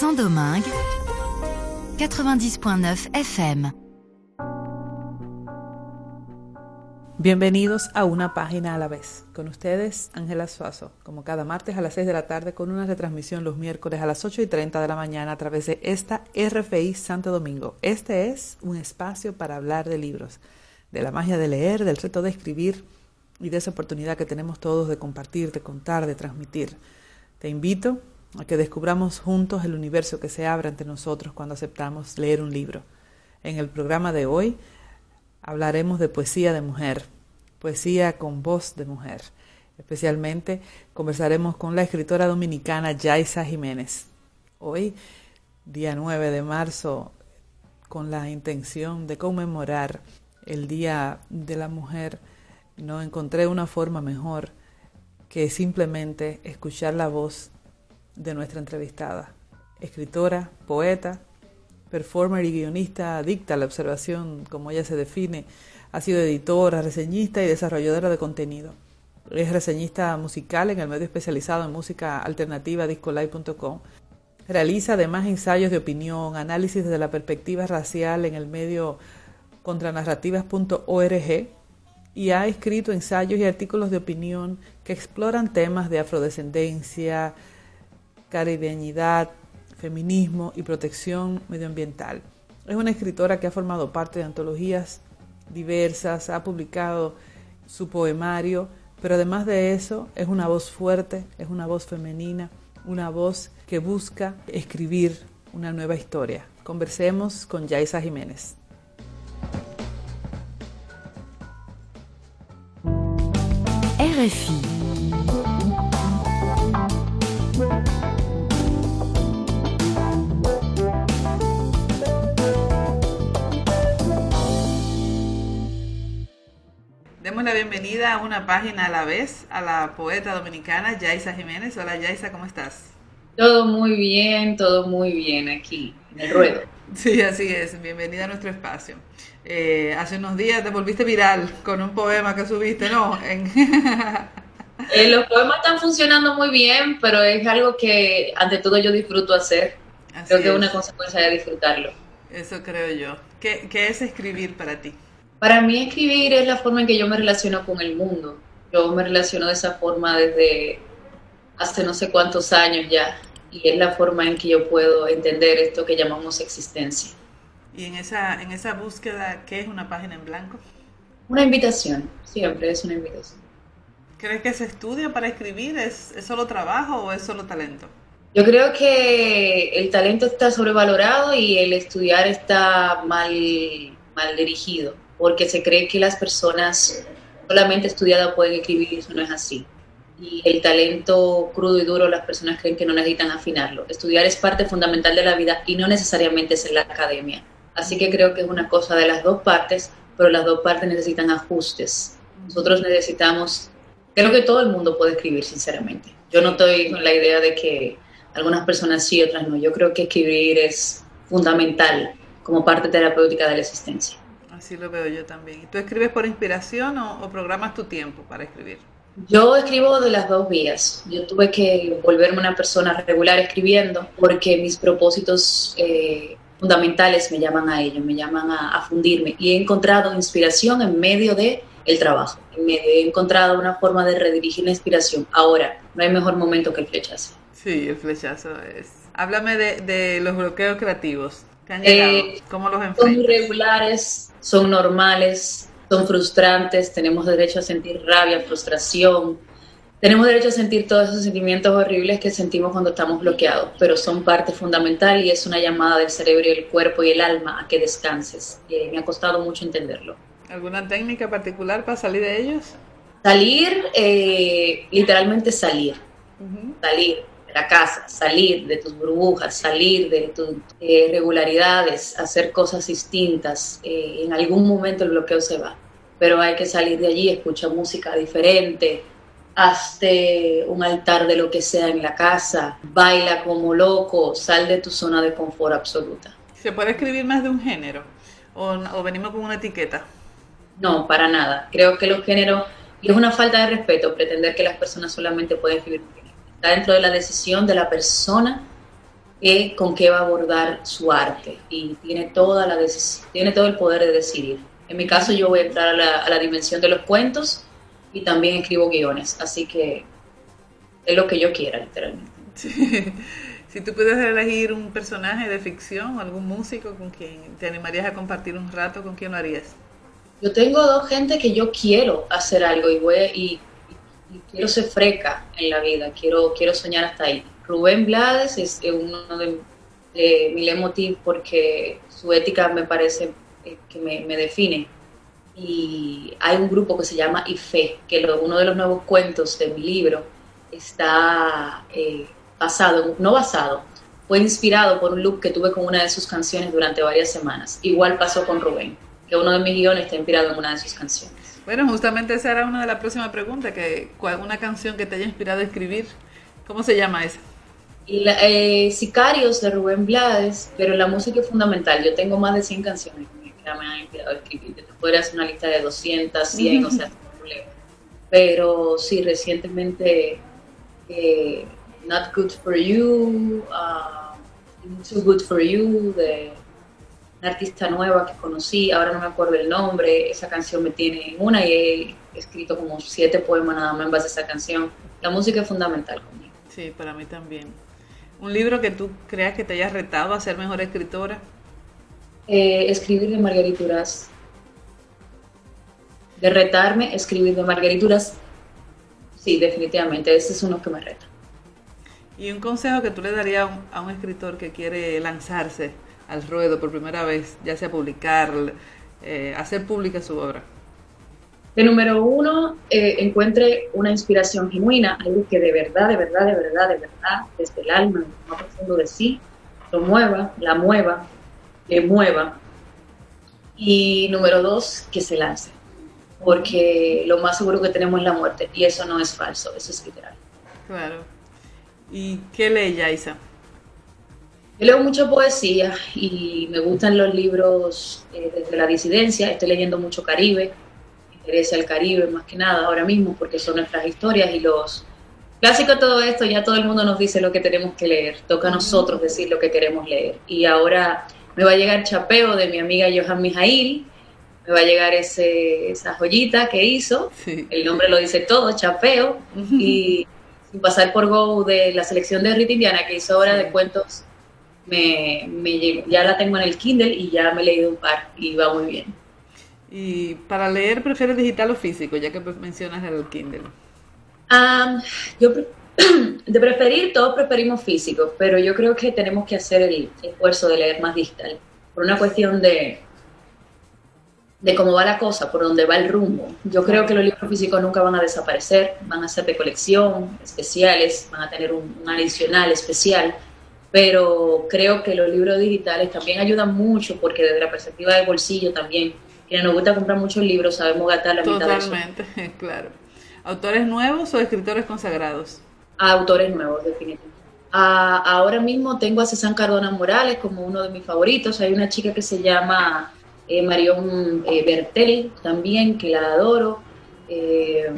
Saint-Domingue, 90.9 FM. Bienvenidos a una página a la vez. Con ustedes, Ángela Suazo, como cada martes a las 6 de la tarde, con una retransmisión los miércoles a las 8 y 30 de la mañana a través de esta RFI Santo Domingo. Este es un espacio para hablar de libros, de la magia de leer, del reto de escribir y de esa oportunidad que tenemos todos de compartir, de contar, de transmitir. Te invito a que descubramos juntos el universo que se abre ante nosotros cuando aceptamos leer un libro. En el programa de hoy hablaremos de poesía de mujer, poesía con voz de mujer. Especialmente conversaremos con la escritora dominicana Yaisa Jiménez. Hoy, día 9 de marzo, con la intención de conmemorar el Día de la Mujer, no encontré una forma mejor que simplemente escuchar la voz de nuestra entrevistada. Escritora, poeta, performer y guionista adicta a la observación, como ella se define, ha sido editora, reseñista y desarrolladora de contenido. Es reseñista musical en el medio especializado en música alternativa discolay.com. Realiza además ensayos de opinión, análisis desde la perspectiva racial en el medio contranarrativas.org y ha escrito ensayos y artículos de opinión que exploran temas de afrodescendencia, caribeñidad, feminismo y protección medioambiental. Es una escritora que ha formado parte de antologías diversas, ha publicado su poemario, pero además de eso es una voz fuerte, es una voz femenina, una voz que busca escribir una nueva historia. Conversemos con Yaisa Jiménez. RFI bienvenida a una página a la vez a la poeta dominicana Yaisa Jiménez. Hola Yaisa, ¿cómo estás? Todo muy bien, todo muy bien aquí, en el ruedo. Sí, así es. Bienvenida a nuestro espacio. Eh, hace unos días te volviste viral con un poema que subiste, ¿no? Eh, los poemas están funcionando muy bien, pero es algo que ante todo yo disfruto hacer. creo que es una consecuencia de disfrutarlo. Eso creo yo. ¿Qué, ¿Qué es escribir para ti? Para mí escribir es la forma en que yo me relaciono con el mundo. Yo me relaciono de esa forma desde hace no sé cuántos años ya y es la forma en que yo puedo entender esto que llamamos existencia. ¿Y en esa, en esa búsqueda qué es una página en blanco? Una invitación, siempre es una invitación. ¿Crees que se estudia para escribir? ¿Es, ¿Es solo trabajo o es solo talento? Yo creo que el talento está sobrevalorado y el estudiar está mal, mal dirigido porque se cree que las personas solamente estudiadas pueden escribir y eso no es así. Y el talento crudo y duro, las personas creen que no necesitan afinarlo. Estudiar es parte fundamental de la vida y no necesariamente es en la academia. Así que creo que es una cosa de las dos partes, pero las dos partes necesitan ajustes. Nosotros necesitamos, creo que todo el mundo puede escribir, sinceramente. Yo no estoy con la idea de que algunas personas sí, otras no. Yo creo que escribir es fundamental como parte terapéutica de la existencia. Así lo veo yo también. ¿Tú escribes por inspiración o, programas tu tiempo para escribir? Yo escribo de las dos vías. Yo tuve que volverme una persona regular escribiendo porque mis propósitos eh, fundamentales me llaman a ello, me llaman a, fundirme. Y he encontrado inspiración en medio de el trabajo. He encontrado una forma de redirigir la inspiración. Ahora, no hay mejor momento que el flechazo. Sí, el flechazo es. Háblame de, de los bloqueos creativos. ¿Te han llegado? Eh, ¿Cómo los enfrentas? Son irregulares, son normales, son frustrantes, tenemos derecho a sentir rabia, frustración, tenemos derecho a sentir todos esos sentimientos horribles que sentimos cuando estamos bloqueados, pero son parte fundamental y es una llamada del cerebro y el cuerpo y el alma a que descanses. me ha costado mucho entenderlo. ¿Alguna técnica particular para salir de ellos? Salir, eh, literalmente salir. Salir la casa, salir de tus burbujas, salir de tus eh, regularidades, hacer cosas distintas. Eh, en algún momento el bloqueo se va, pero hay que salir de allí, escucha música diferente, hazte un altar de lo que sea en la casa, baila como loco, sal de tu zona de confort absoluta. ¿Se puede escribir más de un género o, o venimos con una etiqueta? No, para nada. Creo que los géneros, y es una falta de respeto pretender que las personas solamente pueden escribir está dentro de la decisión de la persona eh, con qué va a abordar su arte y tiene, toda la tiene todo el poder de decidir. En mi caso yo voy a entrar a la, a la dimensión de los cuentos y también escribo guiones, así que es lo que yo quiera, literalmente. Si tú pudieras elegir un personaje de ficción o algún músico con quien te animarías a compartir un rato, ¿con quién lo harías? Yo tengo dos gente que yo quiero hacer algo y, voy, y, quiero ser freca en la vida, quiero, quiero soñar hasta ahí. Rubén Blades es uno de, mi leitmotiv porque su ética me parece eh, que me, me define y hay un grupo que se llama IFE, que lo, uno de los nuevos cuentos de mi libro está eh, basado, no basado, fue inspirado por un look que tuve con una de sus canciones durante varias semanas. Igual pasó con Rubén, que uno de mis guiones está inspirado en una de sus canciones. Bueno, justamente esa era una de las próximas preguntas, que una canción que te haya inspirado a escribir, ¿cómo se llama esa? Y la, eh, Sicarios de Rubén Blades, pero la música es fundamental. Yo tengo más de 100 canciones que me han inspirado a escribir. Te podría hacer una lista de 200, 100, o sea, no problema. Pero sí, recientemente eh, Not Good For You, uh, Too Good For You, de una artista nueva que conocí, ahora no me acuerdo el nombre, esa canción me tiene en una y he escrito como siete poemas nada más en base a esa canción. La música es fundamental conmigo. Sí, para mí también. ¿Un libro que tú creas que te hayas retado a ser mejor escritora? Eh, escribir de Margarituras. De retarme, escribir de Margarituras. Sí, definitivamente, ese es uno que me reta. ¿Y un consejo que tú le darías a un, escritor que quiere lanzarse al ruedo por primera vez, ya sea publicar, eh, hacer pública su obra? De número uno, eh, encuentre una inspiración genuina, algo que de verdad, de verdad, de verdad, de verdad, desde el alma, más profundo de sí, lo mueva, la mueva, le mueva. Y número dos, que se lance, porque lo más seguro que tenemos es la muerte, y eso no es falso, eso es literal. Claro. ¿Y qué lee Yaisa? Yo leo mucha poesía y me gustan los libros eh, desde la disidencia. Estoy leyendo mucho Caribe, me interesa el Caribe más que nada ahora mismo porque son nuestras historias y los clásicos de todo esto. Ya todo el mundo nos dice lo que tenemos que leer. Toca a nosotros decir lo que queremos leer. Y ahora me va a llegar Chapeo de mi amiga Johan Mijail. Me va a llegar ese, esa joyita que hizo. El nombre lo dice todo, Chapeo. Y sin pasar por Go de la selección de Rita Indiana que hizo ahora de cuentos, me, me ya la tengo en el Kindle y ya me he leído un par y va muy bien. ¿Y para leer prefieres digital o físico, ya que mencionas el Kindle? yo de preferir, todos preferimos físico, pero yo creo que tenemos que hacer el esfuerzo de leer más digital, por una cuestión de, de cómo va la cosa, por dónde va el rumbo. Yo creo que los libros físicos nunca van a desaparecer, van a ser de colección, especiales, van a tener un, adicional especial, pero creo que los libros digitales también ayudan mucho porque desde la perspectiva del bolsillo también, quienes nos gusta comprar muchos libros sabemos gastar la mitad de. Totalmente, claro. ¿Autores nuevos o escritores consagrados? autores nuevos, definitivamente. ahora mismo tengo a César Cardona Morales como uno de mis favoritos. Hay una chica que se llama eh, Marion eh, Bertel también, que la adoro, eh,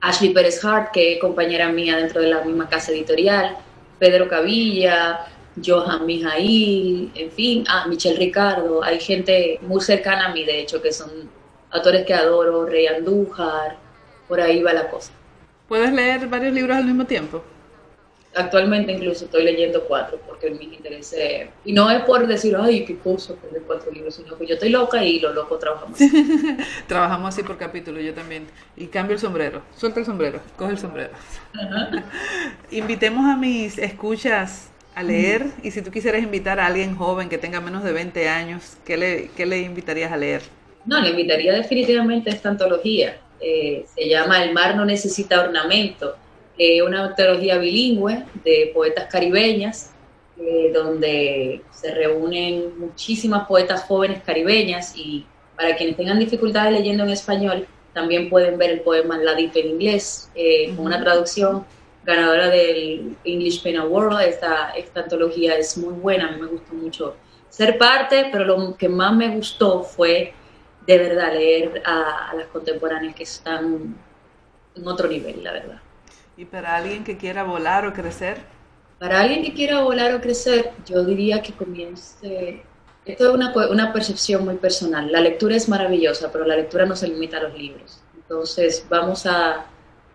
Ashley Pérez Hart, que es compañera mía dentro de la misma casa editorial, Pedro Cavilla, Johan Mijail, en fin, ah, Michelle Ricardo, hay gente muy cercana a mí, de hecho, que son autores que adoro, Rey Andújar, por ahí va la cosa. ¿Puedes leer varios libros al mismo tiempo? Actualmente incluso estoy leyendo cuatro porque me interesa. Y no es por decir, ay, qué cosa de cuatro libros, sino que yo estoy loca y los locos trabajamos. trabajamos así por capítulo, yo también. Y cambio el sombrero, suelta el sombrero, coge el sombrero. Invitemos a mis escuchas a leer y si tú quisieras invitar a alguien joven que tenga menos de 20 años, ¿qué le, qué le invitarías a leer? No, le invitaría definitivamente a esta antología. Eh, se llama El mar no necesita ornamento eh, una antología bilingüe de poetas caribeñas, eh, donde se reúnen muchísimas poetas jóvenes caribeñas y para quienes tengan dificultades leyendo en español, también pueden ver el poema La Deep en inglés, eh, con una traducción ganadora del English Pen Award. Esta, esta antología es muy buena, a mí me gustó mucho ser parte, pero lo que más me gustó fue de verdad leer a las contemporáneas que están en otro nivel, la verdad. ¿Y para alguien que quiera volar o crecer? Para alguien que quiera volar o crecer, yo diría que comience... Esto es una, una percepción muy personal. La lectura es maravillosa, pero la lectura no se limita a los libros. Entonces vamos a,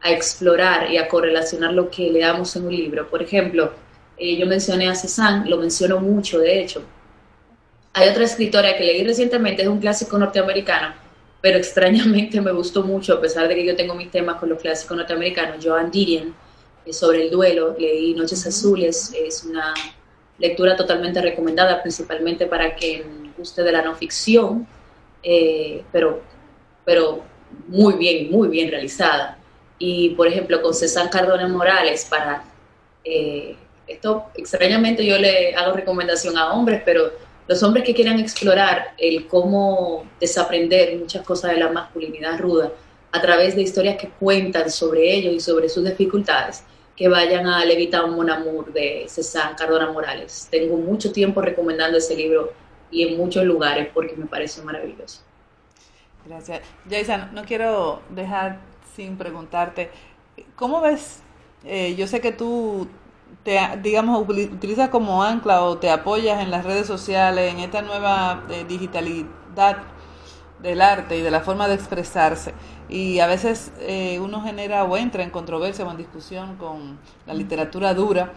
a explorar y a correlacionar lo que leamos en un libro. Por ejemplo, eh, yo mencioné a Cézanne, lo menciono mucho, de hecho. Hay otra escritora que leí recientemente, es un clásico norteamericano, pero extrañamente me gustó mucho, a pesar de que yo tengo mis temas con los clásicos norteamericanos, Joan Didion, sobre el duelo, leí Noches Azules, es una lectura totalmente recomendada, principalmente para quien guste de la no ficción, eh, pero, pero muy bien, muy bien realizada. Y, por ejemplo, con César Cardona Morales, para... Eh, esto, extrañamente, yo le hago recomendación a hombres, pero los hombres que quieran explorar el cómo desaprender muchas cosas de la masculinidad ruda a través de historias que cuentan sobre ellos y sobre sus dificultades, que vayan a Levita un Mon Amour de César Cardona Morales. Tengo mucho tiempo recomendando ese libro y en muchos lugares porque me parece maravilloso. Gracias. Jason, no quiero dejar sin preguntarte, ¿cómo ves? Eh, yo sé que tú te, digamos, utilizas como ancla o te apoyas en las redes sociales, en esta nueva eh, digitalidad del arte y de la forma de expresarse. Y a veces eh, uno genera o entra en controversia o en discusión con la literatura dura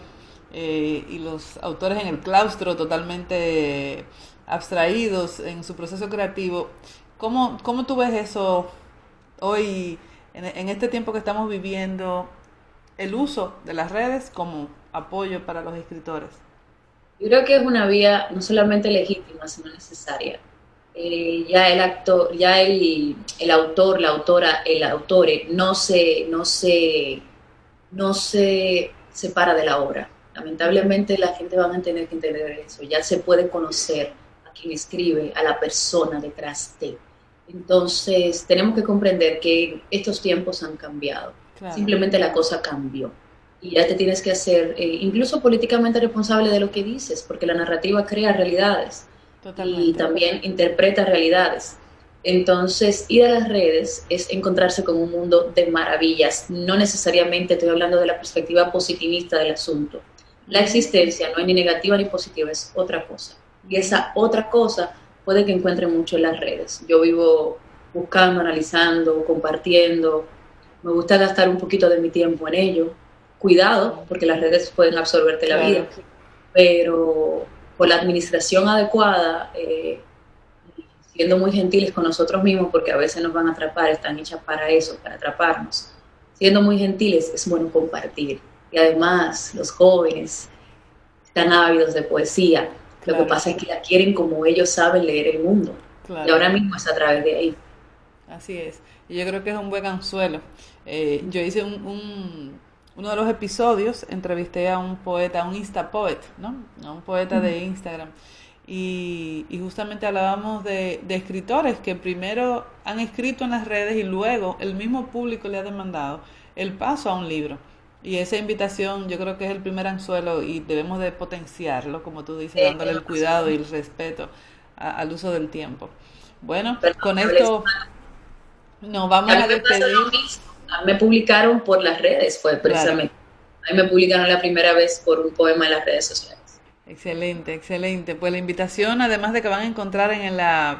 y los autores en el claustro totalmente abstraídos en su proceso creativo. ¿Cómo, cómo tú ves eso hoy? en, este tiempo que estamos viviendo el uso de las redes como apoyo para los escritores? Yo creo que es una vía no solamente legítima, sino necesaria. Eh, ya el actor, ya el, el, autor, la autora, el autore no se, no se, no se separa de la obra. Lamentablemente la gente va a tener que entender eso. Ya se puede conocer a quien escribe, a la persona detrás de. Entonces, tenemos que comprender que estos tiempos han cambiado. Simplemente la cosa cambió. Y ya te tienes que hacer eh, incluso políticamente responsable de lo que dices, porque la narrativa crea realidades y también interpreta realidades. Entonces, ir a las redes es encontrarse con un mundo de maravillas. No necesariamente estoy hablando de la perspectiva positivista del asunto. La existencia no es ni negativa ni positiva, es otra cosa. Y esa otra cosa puede que encuentre mucho en las redes. Yo vivo buscando, analizando, compartiendo. Me gusta gastar un poquito de mi tiempo en ello. Cuidado, porque las redes pueden absorberte la vida, pero con la administración adecuada, eh, siendo muy gentiles con nosotros mismos, porque a veces nos van a atrapar, están hechas para eso, para atraparnos. Siendo muy gentiles, es bueno compartir. Y además, los jóvenes están ávidos de poesía, lo que pasa es que la quieren como ellos saben leer el mundo. Y ahora mismo es a través de ahí. Así es. Y yo creo que es un buen anzuelo. Eh, yo hice un, uno de los episodios, entrevisté a un poeta, a un Instapoet, ¿no? A un poeta de Instagram. Y, y, justamente hablábamos de, de, escritores que primero han escrito en las redes y luego el mismo público le ha demandado el paso a un libro. Y esa invitación yo creo que es el primer anzuelo y debemos de potenciarlo, como tú dices, dándole el cuidado y el respeto al uso del tiempo. Bueno, con esto nos vamos a, despedir. A mí me publicaron por las redes, fue precisamente. A mí me publicaron la primera vez por un poema en las redes sociales. Excelente, excelente. Pues la invitación, además de que van a encontrar en la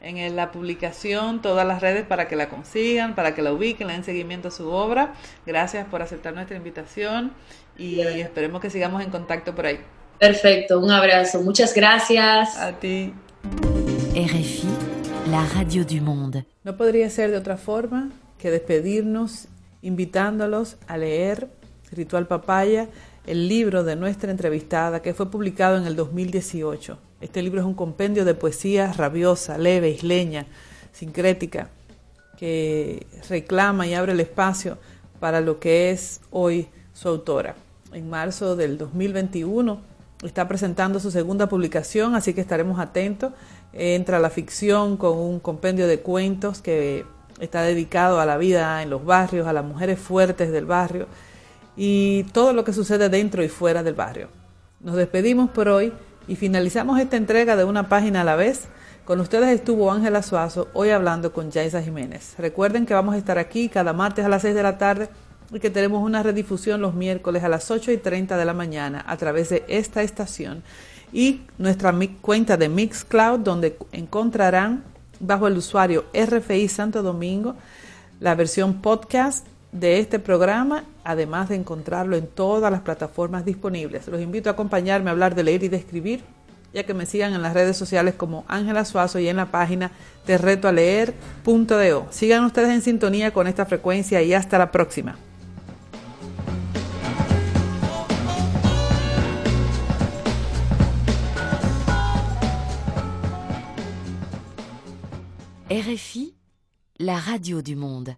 en la publicación todas las redes para que la consigan, para que la ubiquen, le den seguimiento a su obra. Gracias por aceptar nuestra invitación y esperemos que sigamos en contacto por ahí. Perfecto, un abrazo. Muchas gracias. A ti. RFI, la radio du monde. No podría ser de otra forma que despedirnos invitándolos a leer Ritual Papaya, el libro de nuestra entrevistada que fue publicado en el 2018. Este libro es un compendio de poesía rabiosa, leve, isleña, sincrética, que reclama y abre el espacio para lo que es hoy su autora. En marzo del 2021 está presentando su segunda publicación, así que estaremos atentos. Entra la ficción con un compendio de cuentos que está dedicado a la vida en los barrios, a las mujeres fuertes del barrio y todo lo que sucede dentro y fuera del barrio. Nos despedimos por hoy y finalizamos esta entrega de una página a la vez. Con ustedes estuvo Ángela Suazo, hoy hablando con Yaisa Jiménez. Recuerden que vamos a estar aquí cada martes a las 6 de la tarde y que tenemos una redifusión los miércoles a las 8 y 30 de la mañana a través de esta estación y nuestra cuenta de Mixcloud donde encontrarán bajo el usuario RFI Santo Domingo la versión podcast de este programa, además de encontrarlo en todas las plataformas disponibles. Los invito a acompañarme a hablar de leer y de escribir, ya que me sigan en las redes sociales como Ángela Suazo y en la página de. Sigan ustedes en sintonía con esta frecuencia y hasta la próxima. La radio du monde.